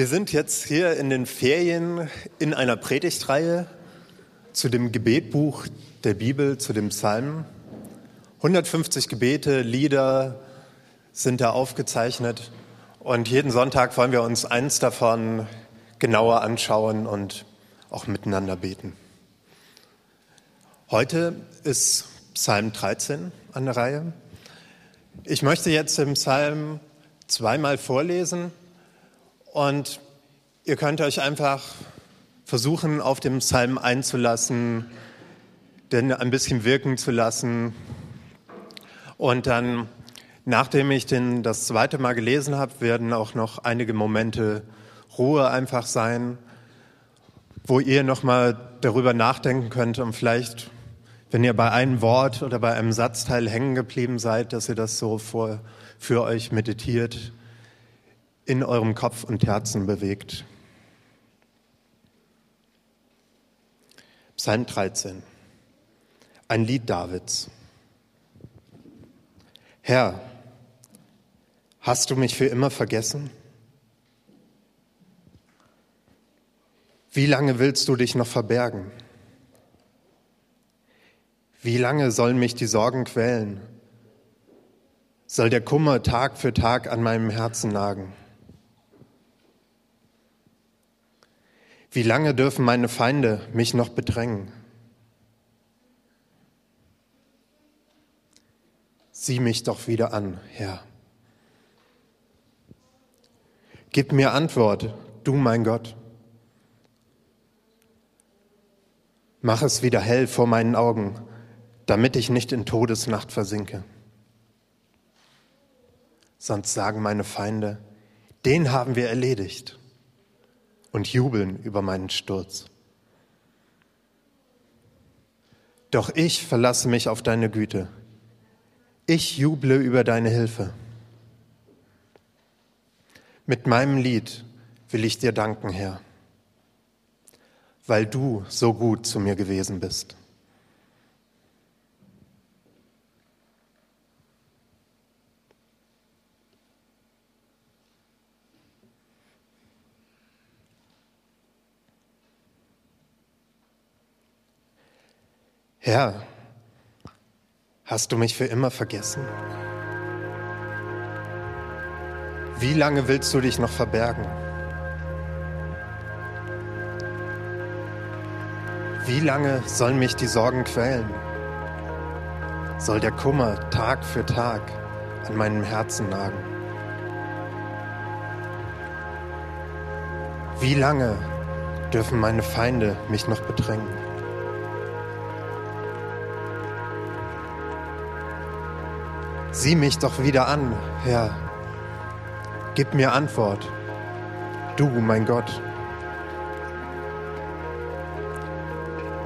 Wir sind jetzt hier in den Ferien in einer Predigtreihe zu dem Gebetbuch der Bibel, zu dem Psalm. 150 Gebete, Lieder sind da aufgezeichnet und jeden Sonntag wollen wir uns eins davon genauer anschauen und auch miteinander beten. Heute ist Psalm 13 an der Reihe. Ich möchte jetzt im Psalm zweimal vorlesen und ihr könnt euch einfach versuchen, auf dem Psalm einzulassen, den ein bisschen wirken zu lassen. Und dann, nachdem ich den das zweite Mal gelesen habe, werden auch noch einige Momente Ruhe einfach sein, wo ihr nochmal darüber nachdenken könnt und vielleicht, wenn ihr bei einem Wort oder bei einem Satzteil hängen geblieben seid, dass ihr das so vor, für euch meditiert in eurem Kopf und Herzen bewegt. Psalm 13. Ein Lied Davids. Herr, hast du mich für immer vergessen? Wie lange willst du dich noch verbergen? Wie lange sollen mich die Sorgen quälen? Soll der Kummer Tag für Tag an meinem Herzen nagen? Wie lange dürfen meine Feinde mich noch bedrängen? Sieh mich doch wieder an, Herr. Gib mir Antwort, du mein Gott. Mach es wieder hell vor meinen Augen, damit ich nicht in Todesnacht versinke. Sonst sagen meine Feinde, den haben wir erledigt und jubeln über meinen Sturz. Doch ich verlasse mich auf deine Güte. Ich juble über deine Hilfe. Mit meinem Lied will ich dir danken, Herr, weil du so gut zu mir gewesen bist. Herr, hast du mich für immer vergessen? Wie lange willst du dich noch verbergen? Wie lange sollen mich die Sorgen quälen? Soll der Kummer Tag für Tag an meinem Herzen nagen? Wie lange dürfen meine Feinde mich noch bedrängen? Sieh mich doch wieder an, Herr. Gib mir Antwort. Du, mein Gott.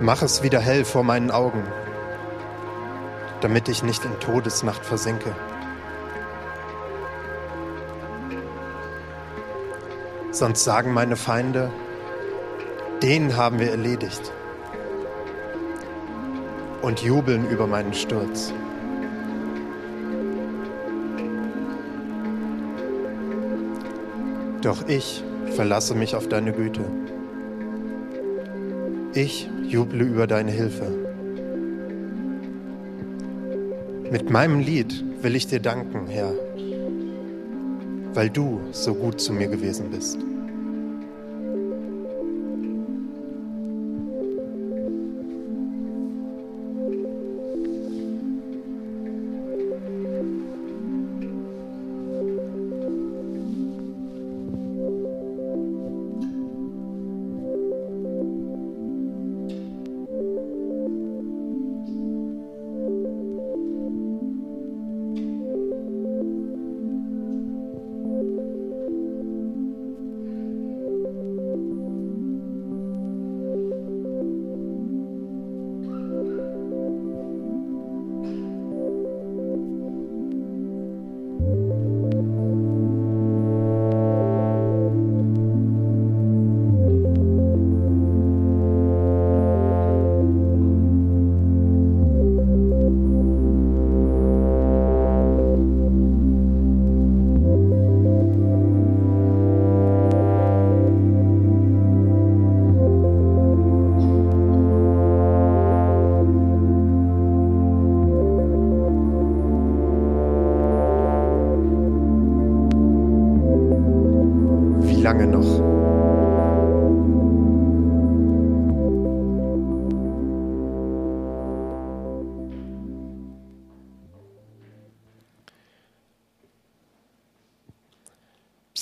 Mach es wieder hell vor meinen Augen, damit ich nicht in Todesnacht versinke. Sonst sagen meine Feinde, den haben wir erledigt und jubeln über meinen Sturz. Doch ich verlasse mich auf deine Güte. Ich juble über deine Hilfe. Mit meinem Lied will ich dir danken, Herr, weil du so gut zu mir gewesen bist.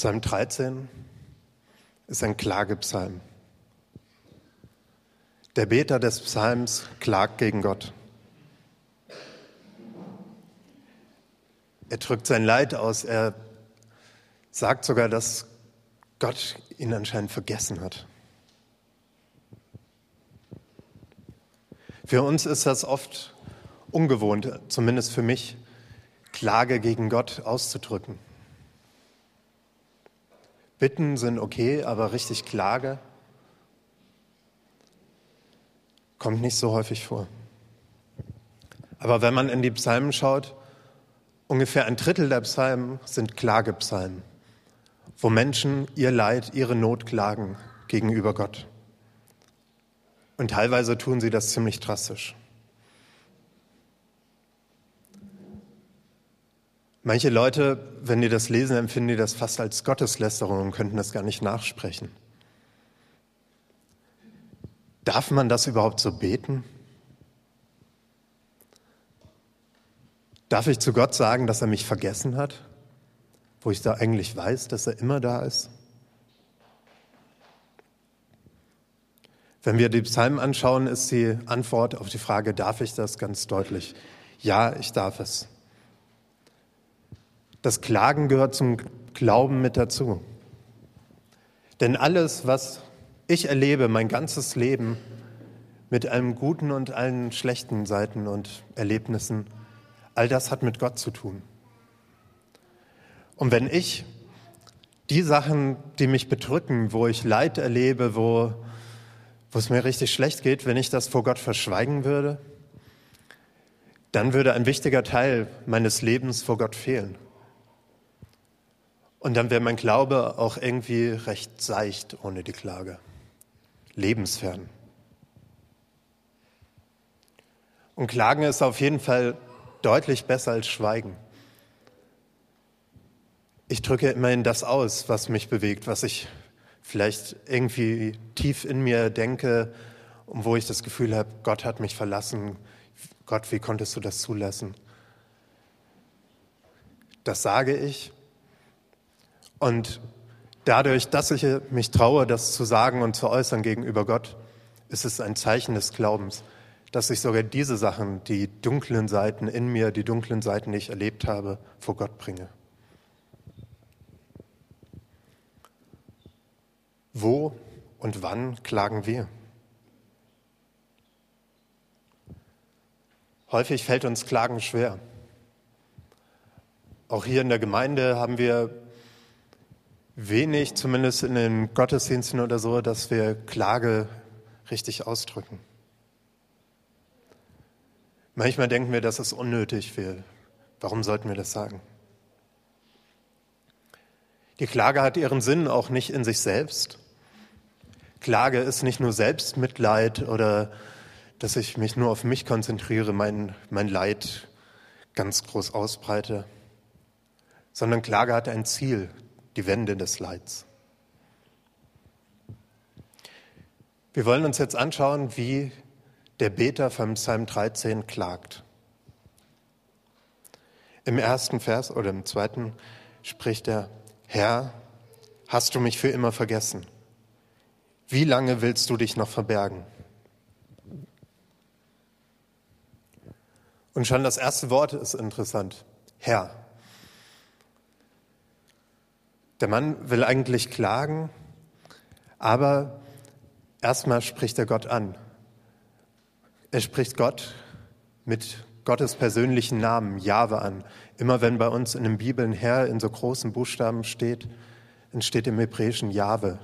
Psalm 13 ist ein Klagepsalm. Der Beter des Psalms klagt gegen Gott. Er drückt sein Leid aus. Er sagt sogar, dass Gott ihn anscheinend vergessen hat. Für uns ist das oft ungewohnt, zumindest für mich, Klage gegen Gott auszudrücken. Bitten sind okay, aber richtig Klage kommt nicht so häufig vor. Aber wenn man in die Psalmen schaut, ungefähr ein Drittel der Psalmen sind Klagepsalmen, wo Menschen ihr Leid, ihre Not klagen gegenüber Gott. Und teilweise tun sie das ziemlich drastisch. Manche Leute, wenn die das lesen, empfinden die das fast als Gotteslästerung und könnten das gar nicht nachsprechen. Darf man das überhaupt so beten? Darf ich zu Gott sagen, dass er mich vergessen hat, wo ich da eigentlich weiß, dass er immer da ist? Wenn wir die Psalmen anschauen, ist die Antwort auf die Frage, darf ich das ganz deutlich? Ja, ich darf es. Das Klagen gehört zum Glauben mit dazu. Denn alles, was ich erlebe, mein ganzes Leben, mit allen guten und allen schlechten Seiten und Erlebnissen, all das hat mit Gott zu tun. Und wenn ich die Sachen, die mich bedrücken, wo ich Leid erlebe, wo, wo es mir richtig schlecht geht, wenn ich das vor Gott verschweigen würde, dann würde ein wichtiger Teil meines Lebens vor Gott fehlen. Und dann wäre mein Glaube auch irgendwie recht seicht ohne die Klage, lebensfern. Und Klagen ist auf jeden Fall deutlich besser als Schweigen. Ich drücke immerhin das aus, was mich bewegt, was ich vielleicht irgendwie tief in mir denke und wo ich das Gefühl habe, Gott hat mich verlassen. Gott, wie konntest du das zulassen? Das sage ich und dadurch, dass ich mich traue, das zu sagen und zu äußern gegenüber Gott, ist es ein Zeichen des Glaubens, dass ich sogar diese Sachen, die dunklen Seiten in mir, die dunklen Seiten, die ich erlebt habe, vor Gott bringe. Wo und wann klagen wir? Häufig fällt uns Klagen schwer. Auch hier in der Gemeinde haben wir wenig, zumindest in den Gottesdiensten oder so, dass wir Klage richtig ausdrücken. Manchmal denken wir, dass es unnötig wäre. Warum sollten wir das sagen? Die Klage hat ihren Sinn auch nicht in sich selbst. Klage ist nicht nur Selbstmitleid oder dass ich mich nur auf mich konzentriere, mein, mein Leid ganz groß ausbreite, sondern Klage hat ein Ziel, die Wände des Leids. Wir wollen uns jetzt anschauen, wie der Beter vom Psalm 13 klagt. Im ersten Vers oder im zweiten spricht er, Herr, hast du mich für immer vergessen? Wie lange willst du dich noch verbergen? Und schon das erste Wort ist interessant. Herr. Der Mann will eigentlich klagen, aber erstmal spricht er Gott an. Er spricht Gott mit Gottes persönlichen Namen, Jahwe, an. Immer wenn bei uns in den Bibeln Herr in so großen Buchstaben steht, entsteht im Hebräischen Jahwe,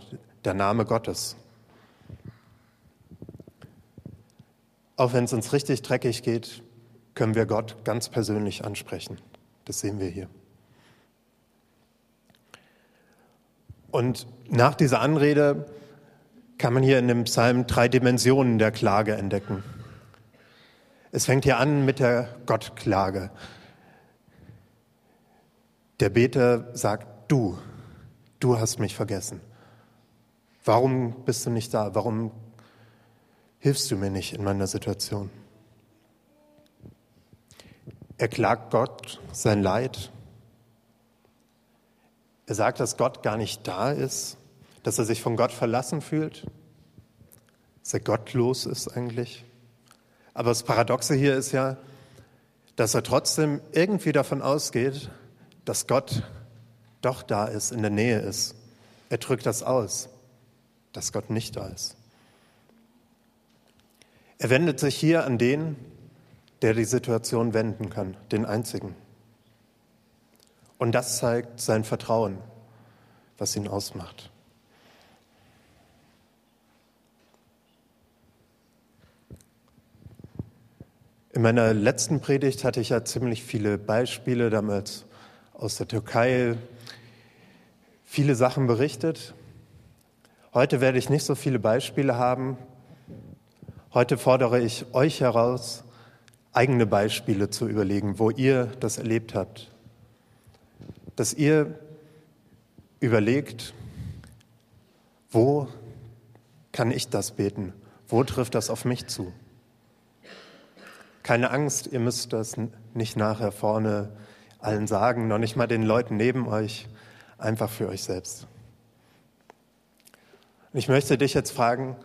der Name Gottes. Auch wenn es uns richtig dreckig geht, können wir Gott ganz persönlich ansprechen. Das sehen wir hier. Und nach dieser Anrede kann man hier in dem Psalm drei Dimensionen der Klage entdecken. Es fängt hier an mit der Gottklage. Der Beter sagt, du, du hast mich vergessen. Warum bist du nicht da? Warum hilfst du mir nicht in meiner Situation? Er klagt Gott sein Leid. Er sagt, dass Gott gar nicht da ist, dass er sich von Gott verlassen fühlt, dass er gottlos ist eigentlich. Aber das Paradoxe hier ist ja, dass er trotzdem irgendwie davon ausgeht, dass Gott doch da ist, in der Nähe ist. Er drückt das aus, dass Gott nicht da ist. Er wendet sich hier an den, der die Situation wenden kann, den einzigen. Und das zeigt sein Vertrauen, was ihn ausmacht. In meiner letzten Predigt hatte ich ja ziemlich viele Beispiele damals aus der Türkei, viele Sachen berichtet. Heute werde ich nicht so viele Beispiele haben. Heute fordere ich euch heraus, eigene Beispiele zu überlegen, wo ihr das erlebt habt. Dass ihr überlegt, wo kann ich das beten? Wo trifft das auf mich zu? Keine Angst, ihr müsst das nicht nachher vorne allen sagen, noch nicht mal den Leuten neben euch, einfach für euch selbst. Ich möchte dich jetzt fragen,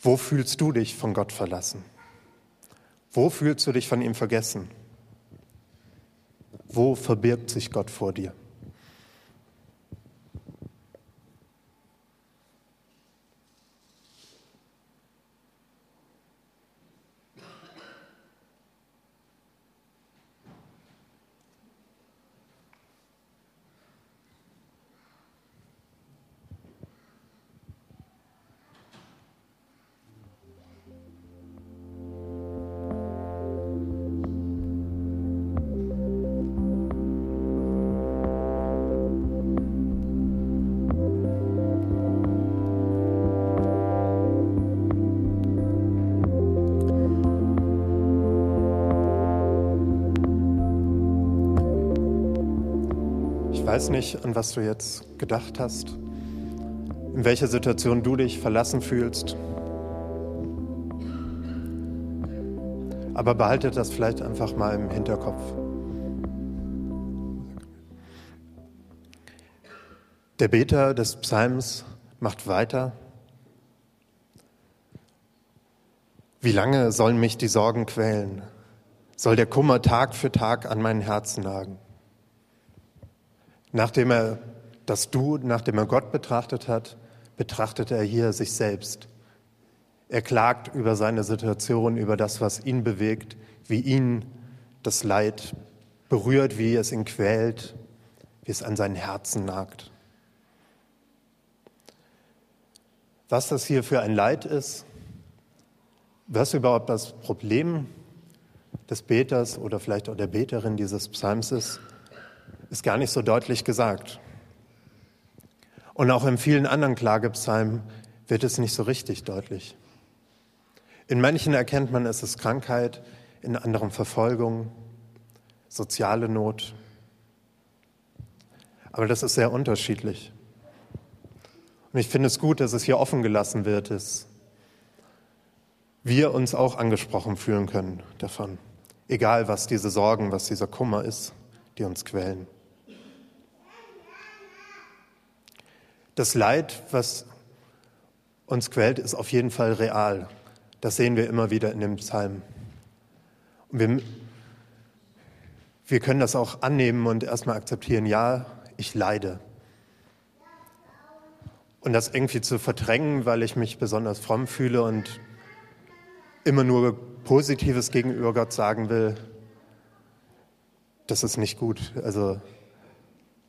wo fühlst du dich von Gott verlassen? Wo fühlst du dich von ihm vergessen? Wo verbirgt sich Gott vor dir? Weiß nicht, an was du jetzt gedacht hast, in welcher Situation du dich verlassen fühlst. Aber behalte das vielleicht einfach mal im Hinterkopf. Der Beter des Psalms macht weiter. Wie lange sollen mich die Sorgen quälen? Soll der Kummer Tag für Tag an mein Herzen nagen? Nachdem er das Du, nachdem er Gott betrachtet hat, betrachtet er hier sich selbst. Er klagt über seine Situation, über das, was ihn bewegt, wie ihn das Leid berührt, wie es ihn quält, wie es an sein Herzen nagt. Was das hier für ein Leid ist, was überhaupt das Problem des Beters oder vielleicht auch der Beterin dieses Psalms ist, ist gar nicht so deutlich gesagt. Und auch in vielen anderen Klagepsalmen wird es nicht so richtig deutlich. In manchen erkennt man, es ist Krankheit, in anderen Verfolgung, soziale Not. Aber das ist sehr unterschiedlich. Und ich finde es gut, dass es hier offen gelassen wird, dass wir uns auch angesprochen fühlen können davon. Egal, was diese Sorgen, was dieser Kummer ist, die uns quälen. Das Leid, was uns quält, ist auf jeden Fall real. Das sehen wir immer wieder in dem Psalm. Und wir, wir können das auch annehmen und erstmal akzeptieren, ja, ich leide. Und das irgendwie zu verdrängen, weil ich mich besonders fromm fühle und immer nur Positives gegenüber Gott sagen will, das ist nicht gut. Also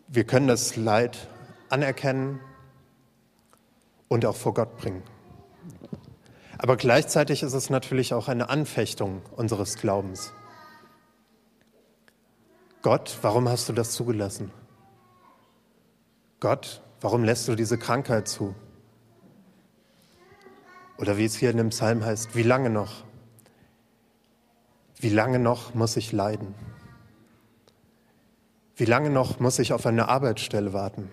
wir können das Leid anerkennen und auch vor Gott bringen. Aber gleichzeitig ist es natürlich auch eine Anfechtung unseres Glaubens. Gott, warum hast du das zugelassen? Gott, warum lässt du diese Krankheit zu? Oder wie es hier in dem Psalm heißt, wie lange noch? Wie lange noch muss ich leiden? Wie lange noch muss ich auf eine Arbeitsstelle warten?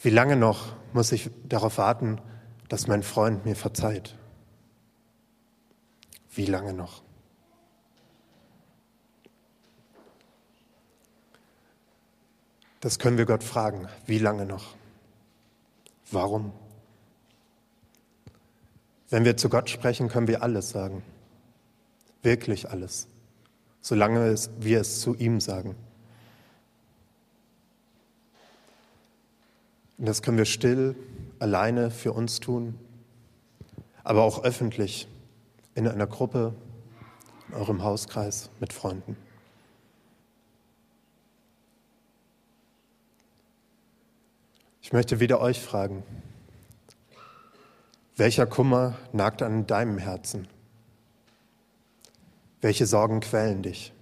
Wie lange noch muss ich darauf warten, dass mein Freund mir verzeiht? Wie lange noch? Das können wir Gott fragen. Wie lange noch? Warum? Wenn wir zu Gott sprechen, können wir alles sagen. Wirklich alles. Solange wir es zu ihm sagen. Und das können wir still, alleine für uns tun, aber auch öffentlich in einer Gruppe, in eurem Hauskreis mit Freunden. Ich möchte wieder euch fragen, welcher Kummer nagt an deinem Herzen? Welche Sorgen quälen dich?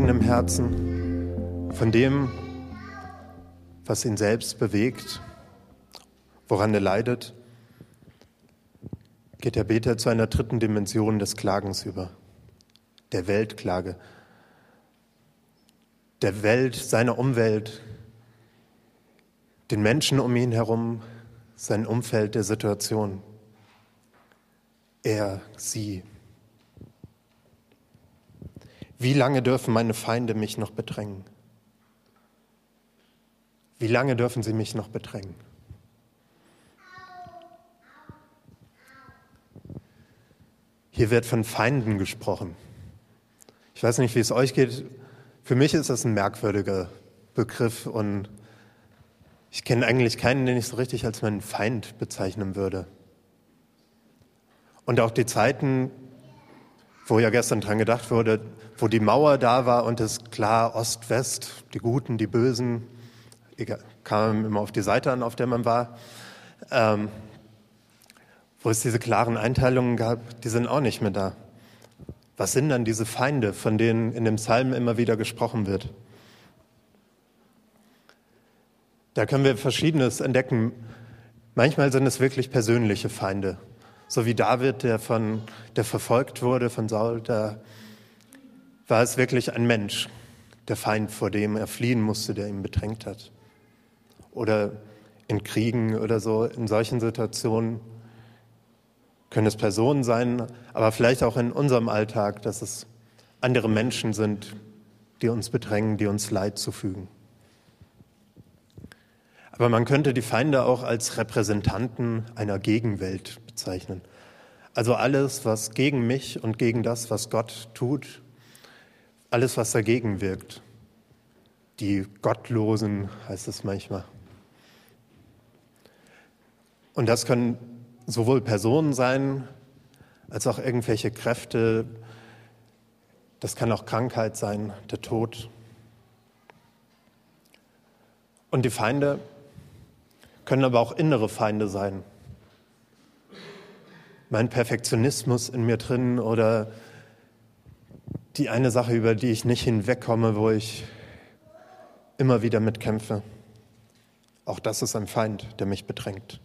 Im eigenen Herzen, von dem, was ihn selbst bewegt, woran er leidet, geht der Beter zu einer dritten Dimension des Klagens über, der Weltklage, der Welt, seiner Umwelt, den Menschen um ihn herum, sein Umfeld der Situation. Er, sie, wie lange dürfen meine Feinde mich noch bedrängen? Wie lange dürfen sie mich noch bedrängen? Hier wird von Feinden gesprochen. Ich weiß nicht, wie es euch geht. Für mich ist das ein merkwürdiger Begriff und ich kenne eigentlich keinen, den ich so richtig als meinen Feind bezeichnen würde. Und auch die Zeiten, wo ja gestern dran gedacht wurde, wo die Mauer da war und es klar Ost-West, die Guten, die Bösen, kam immer auf die Seite an, auf der man war, ähm, wo es diese klaren Einteilungen gab, die sind auch nicht mehr da. Was sind dann diese Feinde, von denen in dem Psalm immer wieder gesprochen wird? Da können wir Verschiedenes entdecken. Manchmal sind es wirklich persönliche Feinde. So wie David, der, von, der verfolgt wurde von Saul, da war es wirklich ein Mensch, der Feind, vor dem er fliehen musste, der ihn bedrängt hat. Oder in Kriegen oder so, in solchen Situationen können es Personen sein, aber vielleicht auch in unserem Alltag, dass es andere Menschen sind, die uns bedrängen, die uns Leid zufügen. Aber man könnte die Feinde auch als Repräsentanten einer Gegenwelt bezeichnen. Also alles, was gegen mich und gegen das, was Gott tut, alles, was dagegen wirkt. Die Gottlosen heißt es manchmal. Und das können sowohl Personen sein, als auch irgendwelche Kräfte. Das kann auch Krankheit sein, der Tod. Und die Feinde können aber auch innere Feinde sein. Mein Perfektionismus in mir drin oder die eine Sache, über die ich nicht hinwegkomme, wo ich immer wieder mitkämpfe. Auch das ist ein Feind, der mich bedrängt.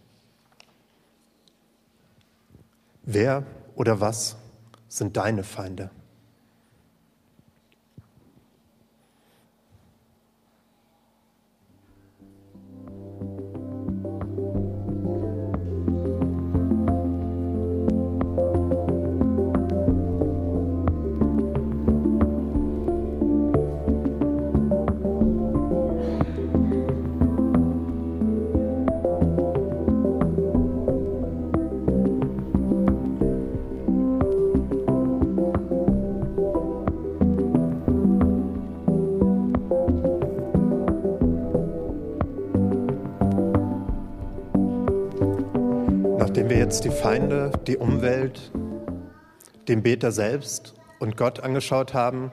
Wer oder was sind deine Feinde? Jetzt die Feinde, die Umwelt, den Beter selbst und Gott angeschaut haben,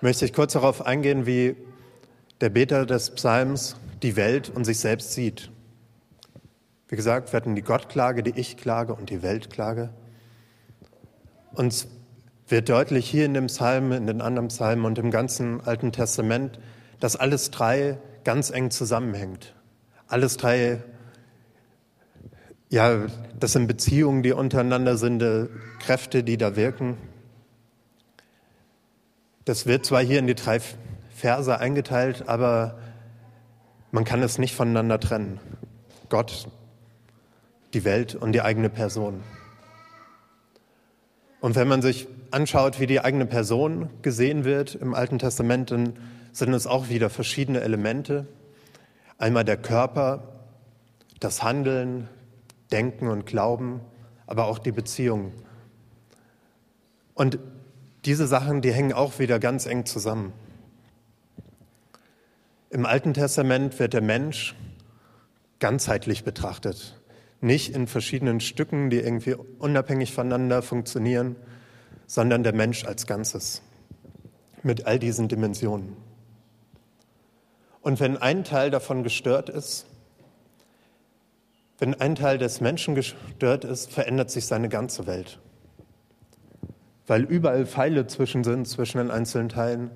möchte ich kurz darauf eingehen, wie der Beter des Psalms die Welt und sich selbst sieht. Wie gesagt, wir hatten die Gottklage, die Ich-Klage und die Weltklage. Uns wird deutlich hier in dem Psalm, in den anderen Psalmen und im ganzen Alten Testament, dass alles drei ganz eng zusammenhängt. Alles drei, ja, das sind Beziehungen, die untereinander sind, äh, Kräfte, die da wirken. Das wird zwar hier in die drei Verse eingeteilt, aber man kann es nicht voneinander trennen. Gott, die Welt und die eigene Person. Und wenn man sich anschaut, wie die eigene Person gesehen wird im Alten Testament, dann sind es auch wieder verschiedene Elemente. Einmal der Körper, das Handeln, Denken und Glauben, aber auch die Beziehung. Und diese Sachen, die hängen auch wieder ganz eng zusammen. Im Alten Testament wird der Mensch ganzheitlich betrachtet, nicht in verschiedenen Stücken, die irgendwie unabhängig voneinander funktionieren, sondern der Mensch als Ganzes mit all diesen Dimensionen. Und wenn ein Teil davon gestört ist, wenn ein Teil des Menschen gestört ist, verändert sich seine ganze Welt. Weil überall Pfeile zwischen sind, zwischen den einzelnen Teilen,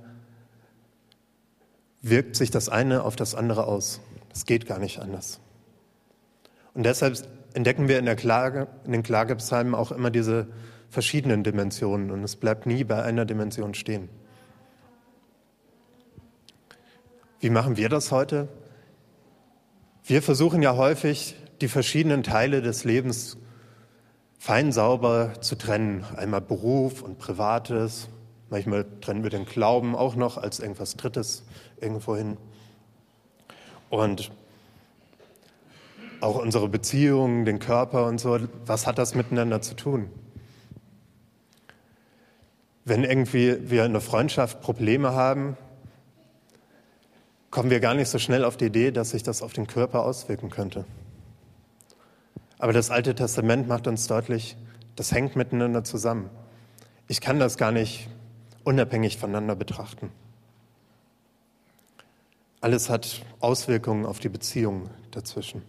wirkt sich das eine auf das andere aus. Es geht gar nicht anders. Und deshalb entdecken wir in, der Klage, in den Klagepsalmen auch immer diese verschiedenen Dimensionen und es bleibt nie bei einer Dimension stehen. Wie machen wir das heute? Wir versuchen ja häufig, die verschiedenen Teile des Lebens fein sauber zu trennen. Einmal Beruf und Privates. Manchmal trennen wir den Glauben auch noch als irgendwas Drittes irgendwo hin. Und auch unsere Beziehungen, den Körper und so, was hat das miteinander zu tun? Wenn irgendwie wir in der Freundschaft Probleme haben, kommen wir gar nicht so schnell auf die Idee, dass sich das auf den Körper auswirken könnte. Aber das Alte Testament macht uns deutlich, das hängt miteinander zusammen. Ich kann das gar nicht unabhängig voneinander betrachten. Alles hat Auswirkungen auf die Beziehung dazwischen.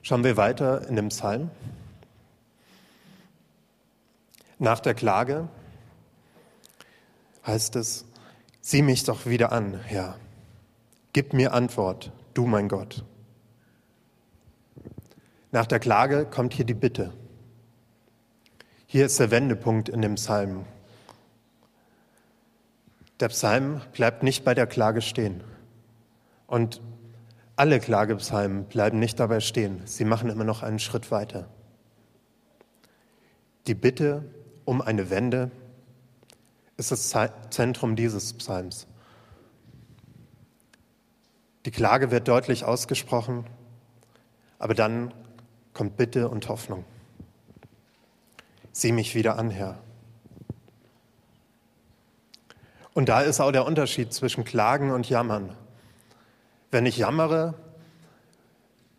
Schauen wir weiter in dem Psalm. Nach der Klage heißt es, sieh mich doch wieder an, Herr. Gib mir Antwort, du mein Gott. Nach der Klage kommt hier die Bitte. Hier ist der Wendepunkt in dem Psalm. Der Psalm bleibt nicht bei der Klage stehen. Und alle Klagepsalmen bleiben nicht dabei stehen. Sie machen immer noch einen Schritt weiter. Die Bitte um eine Wende ist das Zentrum dieses Psalms. Die Klage wird deutlich ausgesprochen, aber dann kommt Bitte und Hoffnung. Sieh mich wieder an, Herr. Und da ist auch der Unterschied zwischen Klagen und Jammern. Wenn ich jammere,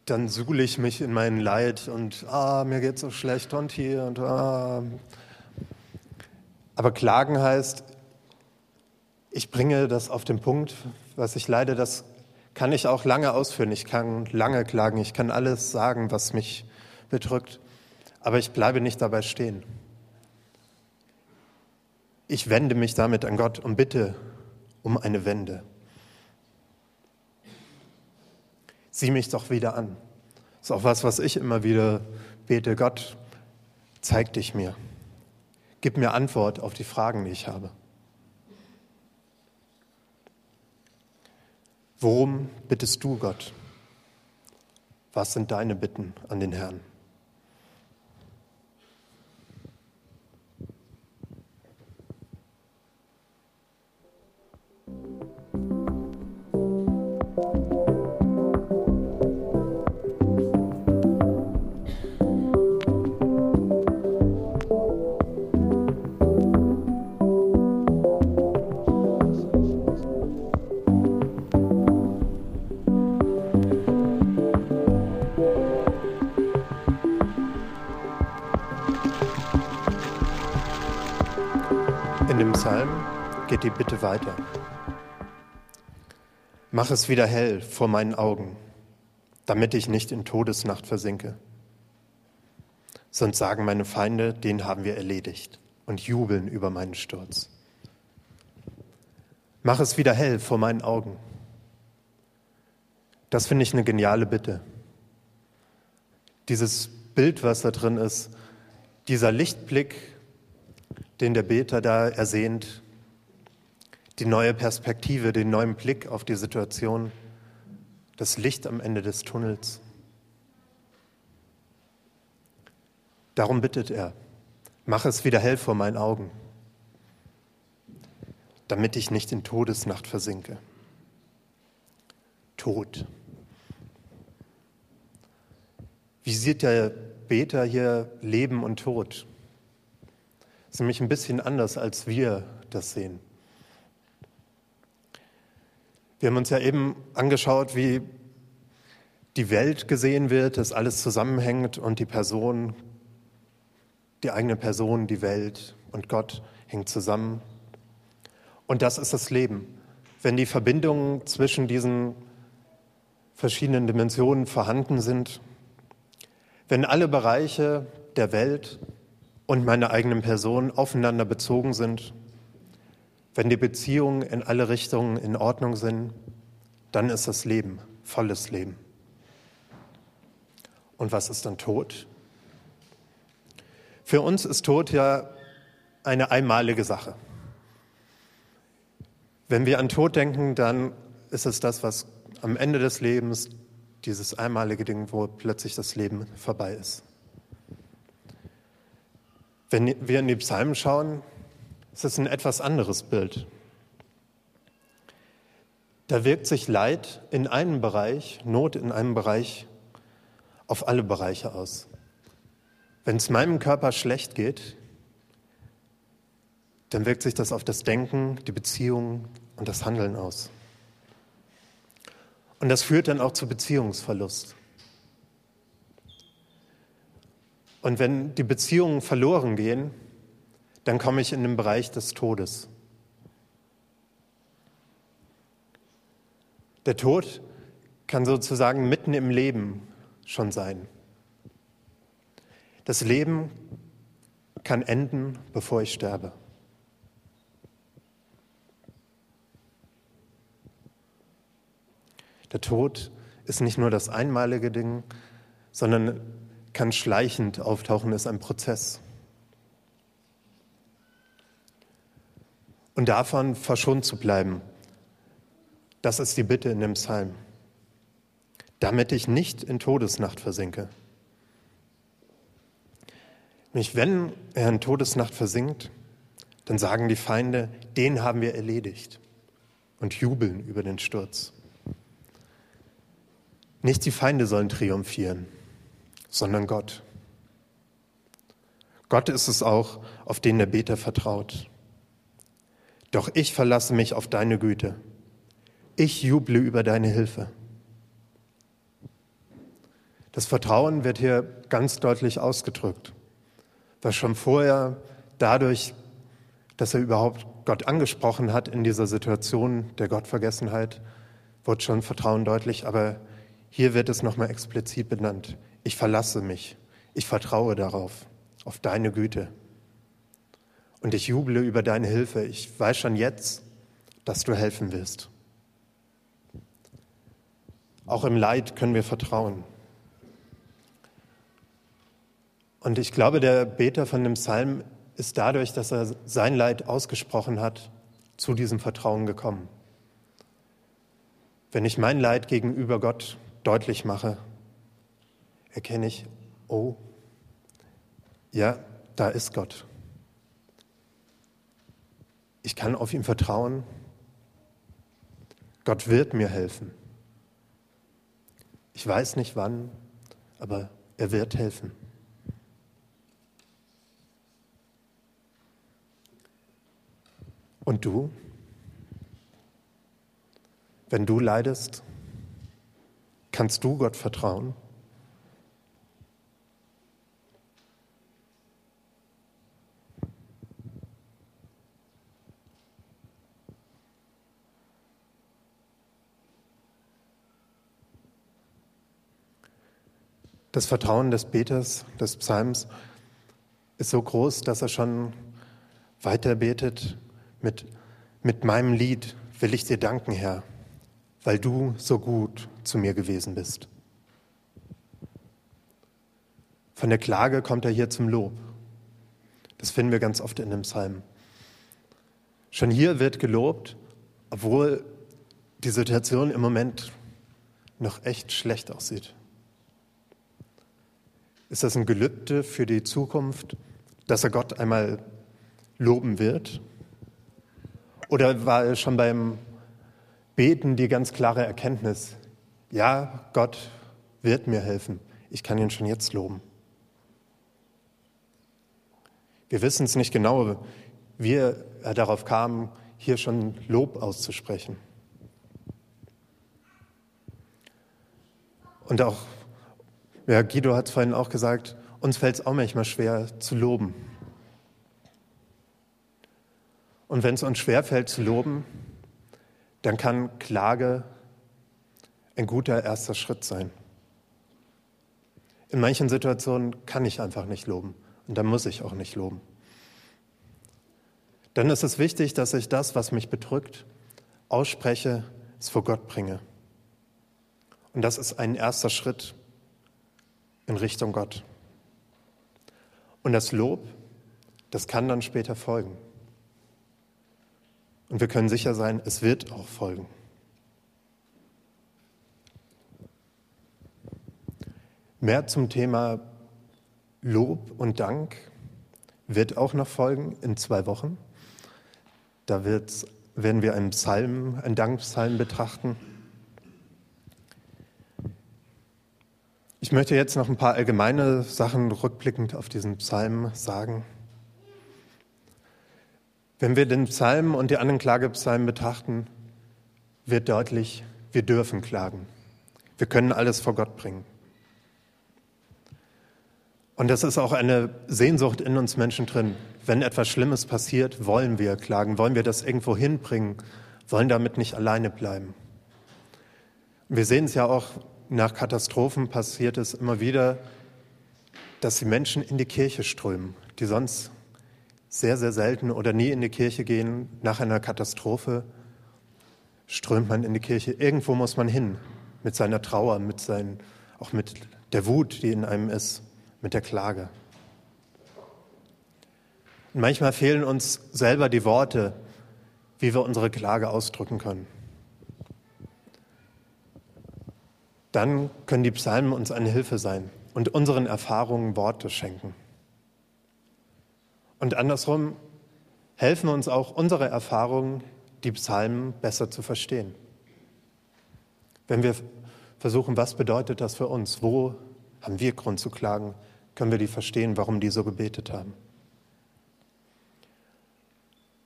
dann suhle ich mich in meinen Leid und ah, mir geht so schlecht und hier und ah, aber klagen heißt, ich bringe das auf den Punkt, was ich leide, das kann ich auch lange ausführen. Ich kann lange klagen, ich kann alles sagen, was mich bedrückt, aber ich bleibe nicht dabei stehen. Ich wende mich damit an Gott und bitte um eine Wende. Sieh mich doch wieder an. Das ist auch was, was ich immer wieder bete. Gott, zeig dich mir. Gib mir Antwort auf die Fragen, die ich habe. Worum bittest du Gott? Was sind deine Bitten an den Herrn? Weiter. Mach es wieder hell vor meinen Augen, damit ich nicht in Todesnacht versinke. Sonst sagen meine Feinde, den haben wir erledigt und jubeln über meinen Sturz. Mach es wieder hell vor meinen Augen. Das finde ich eine geniale Bitte. Dieses Bild, was da drin ist, dieser Lichtblick, den der Beter da ersehnt, die neue Perspektive, den neuen Blick auf die Situation, das Licht am Ende des Tunnels. Darum bittet er, mach es wieder hell vor meinen Augen, damit ich nicht in Todesnacht versinke. Tod. Wie sieht der Beter hier Leben und Tod? Das ist nämlich ein bisschen anders, als wir das sehen. Wir haben uns ja eben angeschaut, wie die Welt gesehen wird, dass alles zusammenhängt und die Person, die eigene Person, die Welt und Gott hängt zusammen. Und das ist das Leben. Wenn die Verbindungen zwischen diesen verschiedenen Dimensionen vorhanden sind, wenn alle Bereiche der Welt und meiner eigenen Person aufeinander bezogen sind, wenn die Beziehungen in alle Richtungen in Ordnung sind, dann ist das Leben volles Leben. Und was ist dann Tod? Für uns ist Tod ja eine einmalige Sache. Wenn wir an Tod denken, dann ist es das, was am Ende des Lebens, dieses einmalige Ding, wo plötzlich das Leben vorbei ist. Wenn wir in die Psalmen schauen, ist es ein etwas anderes Bild. Da wirkt sich Leid in einem Bereich, Not in einem Bereich auf alle Bereiche aus. Wenn es meinem Körper schlecht geht, dann wirkt sich das auf das Denken, die Beziehung und das Handeln aus. Und das führt dann auch zu Beziehungsverlust. Und wenn die Beziehungen verloren gehen, dann komme ich in den Bereich des Todes. Der Tod kann sozusagen mitten im Leben schon sein. Das Leben kann enden, bevor ich sterbe. Der Tod ist nicht nur das einmalige Ding, sondern kann schleichend auftauchen, ist ein Prozess. Und davon verschont zu bleiben. Das ist die Bitte in dem Psalm. Damit ich nicht in Todesnacht versinke. Nicht wenn er in Todesnacht versinkt, dann sagen die Feinde, den haben wir erledigt und jubeln über den Sturz. Nicht die Feinde sollen triumphieren, sondern Gott. Gott ist es auch, auf den der Beter vertraut. Doch ich verlasse mich auf deine Güte. Ich juble über deine Hilfe. Das Vertrauen wird hier ganz deutlich ausgedrückt, was schon vorher dadurch, dass er überhaupt Gott angesprochen hat in dieser Situation der Gottvergessenheit, wird schon Vertrauen deutlich, aber hier wird es nochmal explizit benannt. Ich verlasse mich, ich vertraue darauf, auf deine Güte. Und ich juble über deine Hilfe. Ich weiß schon jetzt, dass du helfen wirst. Auch im Leid können wir vertrauen. Und ich glaube, der Beter von dem Psalm ist dadurch, dass er sein Leid ausgesprochen hat, zu diesem Vertrauen gekommen. Wenn ich mein Leid gegenüber Gott deutlich mache, erkenne ich, oh, ja, da ist Gott. Ich kann auf ihn vertrauen. Gott wird mir helfen. Ich weiß nicht wann, aber er wird helfen. Und du? Wenn du leidest, kannst du Gott vertrauen? Das Vertrauen des Beters, des Psalms, ist so groß, dass er schon weiter betet mit, mit meinem Lied will ich dir danken, Herr, weil du so gut zu mir gewesen bist. Von der Klage kommt er hier zum Lob. Das finden wir ganz oft in dem Psalm. Schon hier wird gelobt, obwohl die Situation im Moment noch echt schlecht aussieht. Ist das ein Gelübde für die Zukunft, dass er Gott einmal loben wird? Oder war schon beim Beten die ganz klare Erkenntnis, ja, Gott wird mir helfen, ich kann ihn schon jetzt loben? Wir wissen es nicht genau, wie er darauf kam, hier schon Lob auszusprechen. Und auch, ja, Guido hat es vorhin auch gesagt, uns fällt es auch manchmal schwer zu loben. Und wenn es uns schwer fällt zu loben, dann kann Klage ein guter erster Schritt sein. In manchen Situationen kann ich einfach nicht loben. Und dann muss ich auch nicht loben. Dann ist es wichtig, dass ich das, was mich bedrückt, ausspreche, es vor Gott bringe. Und das ist ein erster Schritt in Richtung Gott. Und das Lob, das kann dann später folgen. Und wir können sicher sein, es wird auch folgen. Mehr zum Thema Lob und Dank wird auch noch folgen in zwei Wochen. Da werden wir einen Psalm, einen Dankpsalm betrachten. Ich möchte jetzt noch ein paar allgemeine Sachen rückblickend auf diesen Psalm sagen. Wenn wir den Psalm und die anderen Klagepsalmen betrachten, wird deutlich, wir dürfen klagen. Wir können alles vor Gott bringen. Und das ist auch eine Sehnsucht in uns Menschen drin. Wenn etwas Schlimmes passiert, wollen wir klagen, wollen wir das irgendwo hinbringen, wollen damit nicht alleine bleiben. Wir sehen es ja auch nach Katastrophen passiert es immer wieder, dass die Menschen in die Kirche strömen, die sonst sehr, sehr selten oder nie in die Kirche gehen. Nach einer Katastrophe strömt man in die Kirche. Irgendwo muss man hin mit seiner Trauer, mit seinen, auch mit der Wut, die in einem ist mit der Klage. Und manchmal fehlen uns selber die Worte, wie wir unsere Klage ausdrücken können. Dann können die Psalmen uns eine Hilfe sein und unseren Erfahrungen Worte schenken. Und andersrum helfen uns auch unsere Erfahrungen, die Psalmen besser zu verstehen. Wenn wir versuchen, was bedeutet das für uns? Wo haben wir Grund zu klagen? können wir die verstehen, warum die so gebetet haben.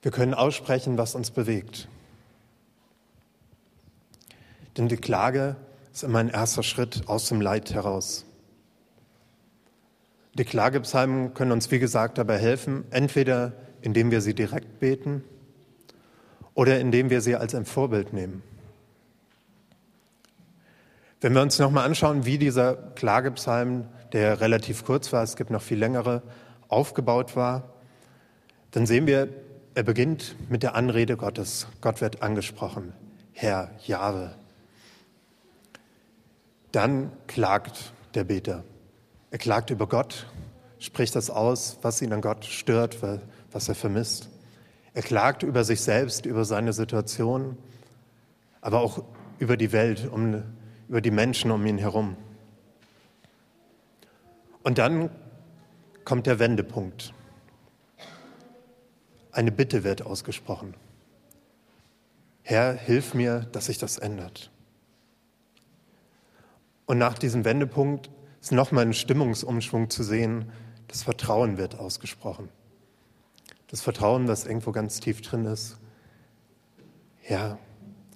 Wir können aussprechen, was uns bewegt. Denn die Klage ist immer ein erster Schritt aus dem Leid heraus. Die Klagepsalmen können uns, wie gesagt, dabei helfen, entweder indem wir sie direkt beten oder indem wir sie als ein Vorbild nehmen. Wenn wir uns nochmal anschauen, wie dieser Klagepsalm der relativ kurz war, es gibt noch viel längere, aufgebaut war, dann sehen wir, er beginnt mit der Anrede Gottes. Gott wird angesprochen. Herr, Jahwe. Dann klagt der Beter. Er klagt über Gott, spricht das aus, was ihn an Gott stört, was er vermisst. Er klagt über sich selbst, über seine Situation, aber auch über die Welt, um, über die Menschen um ihn herum. Und dann kommt der Wendepunkt. Eine Bitte wird ausgesprochen. Herr, hilf mir, dass sich das ändert. Und nach diesem Wendepunkt ist nochmal ein Stimmungsumschwung zu sehen. Das Vertrauen wird ausgesprochen. Das Vertrauen, das irgendwo ganz tief drin ist. Ja,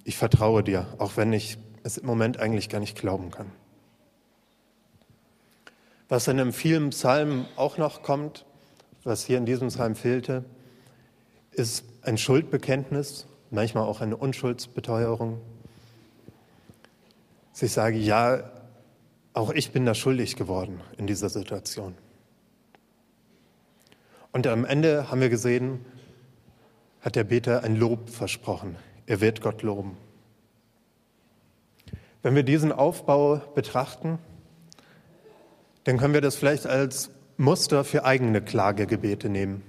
ich vertraue dir, auch wenn ich es im Moment eigentlich gar nicht glauben kann. Was in einem vielen Psalm auch noch kommt, was hier in diesem Psalm fehlte, ist ein Schuldbekenntnis, manchmal auch eine Unschuldsbeteuerung. Ich sage, ja, Auch ich bin da schuldig geworden in dieser Situation. Und am Ende haben wir gesehen, hat der Beter ein Lob versprochen. Er wird Gott loben. Wenn wir diesen Aufbau betrachten, dann können wir das vielleicht als Muster für eigene Klagegebete nehmen.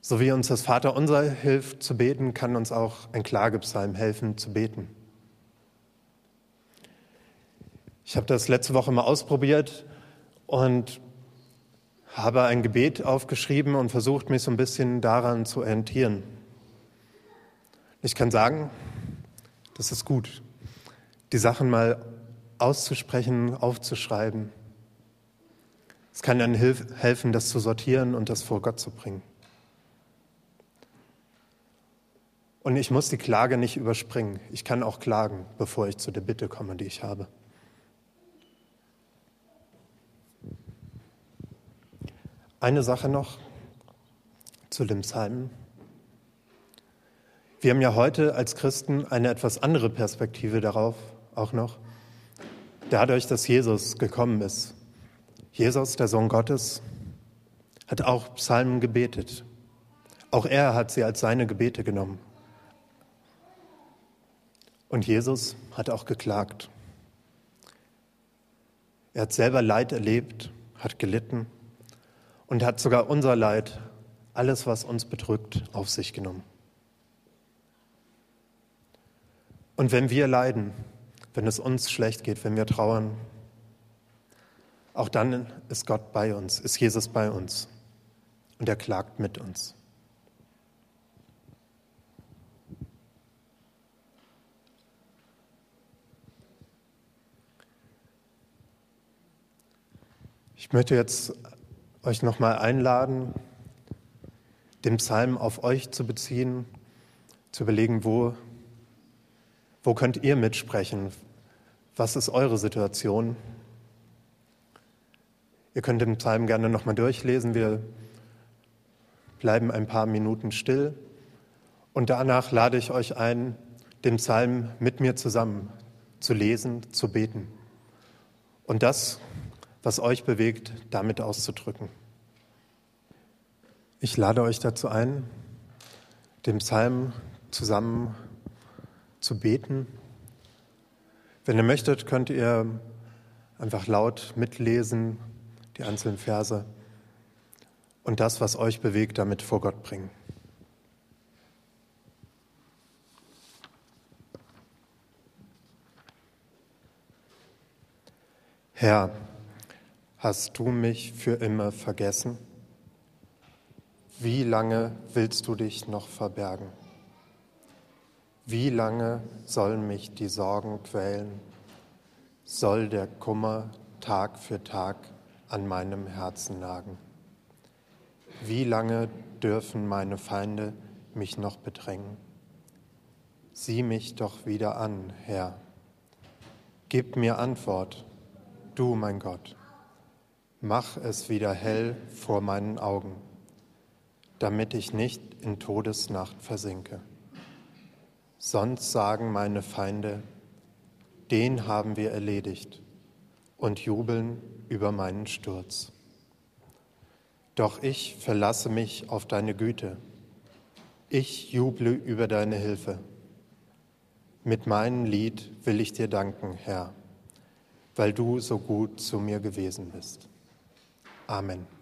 So wie uns das Vaterunser hilft zu beten, kann uns auch ein Klagepsalm helfen zu beten. Ich habe das letzte Woche mal ausprobiert und habe ein Gebet aufgeschrieben und versucht, mich so ein bisschen daran zu orientieren. Ich kann sagen, das ist gut, die Sachen mal auszusprechen, aufzuschreiben. Es kann dann helfen, das zu sortieren und das vor Gott zu bringen. Und ich muss die Klage nicht überspringen. Ich kann auch klagen, bevor ich zu der Bitte komme, die ich habe. Eine Sache noch zu Psalm. Wir haben ja heute als Christen eine etwas andere Perspektive darauf, auch noch. Dadurch, dass Jesus gekommen ist. Jesus, der Sohn Gottes, hat auch Psalmen gebetet. Auch er hat sie als seine Gebete genommen. Und Jesus hat auch geklagt. Er hat selber Leid erlebt, hat gelitten und hat sogar unser Leid, alles, was uns bedrückt, auf sich genommen. Und wenn wir leiden, wenn es uns schlecht geht, wenn wir trauern, auch dann ist Gott bei uns, ist Jesus bei uns und er klagt mit uns. Ich möchte jetzt euch nochmal einladen, den Psalm auf euch zu beziehen, zu überlegen, wo, wo könnt ihr mitsprechen? Was ist eure Situation? Ihr könnt den Psalm gerne nochmal durchlesen. Wir bleiben ein paar Minuten still. Und danach lade ich euch ein, den Psalm mit mir zusammen zu lesen, zu beten. Und das was euch bewegt, damit auszudrücken. Ich lade euch dazu ein, den Psalm zusammen zu beten. Wenn ihr möchtet, könnt ihr einfach laut mitlesen, die einzelnen Verse und das, was euch bewegt, damit vor Gott bringen. Herr, Hast du mich für immer vergessen? Wie lange willst du dich noch verbergen? Wie lange sollen mich die Sorgen quälen? Soll der Kummer Tag für Tag an meinem Herzen nagen? Wie lange dürfen meine Feinde mich noch bedrängen? Sieh mich doch wieder an, Herr. Gib mir Antwort, du mein Gott. Mach es wieder hell vor meinen Augen, damit ich nicht in Todesnacht versinke. Sonst sagen meine Feinde, den haben wir erledigt und jubeln über meinen Sturz. Doch ich verlasse mich auf deine Güte. Ich juble über deine Hilfe. Mit meinem Lied will ich dir danken, Herr, weil du so gut zu mir gewesen bist. Amen.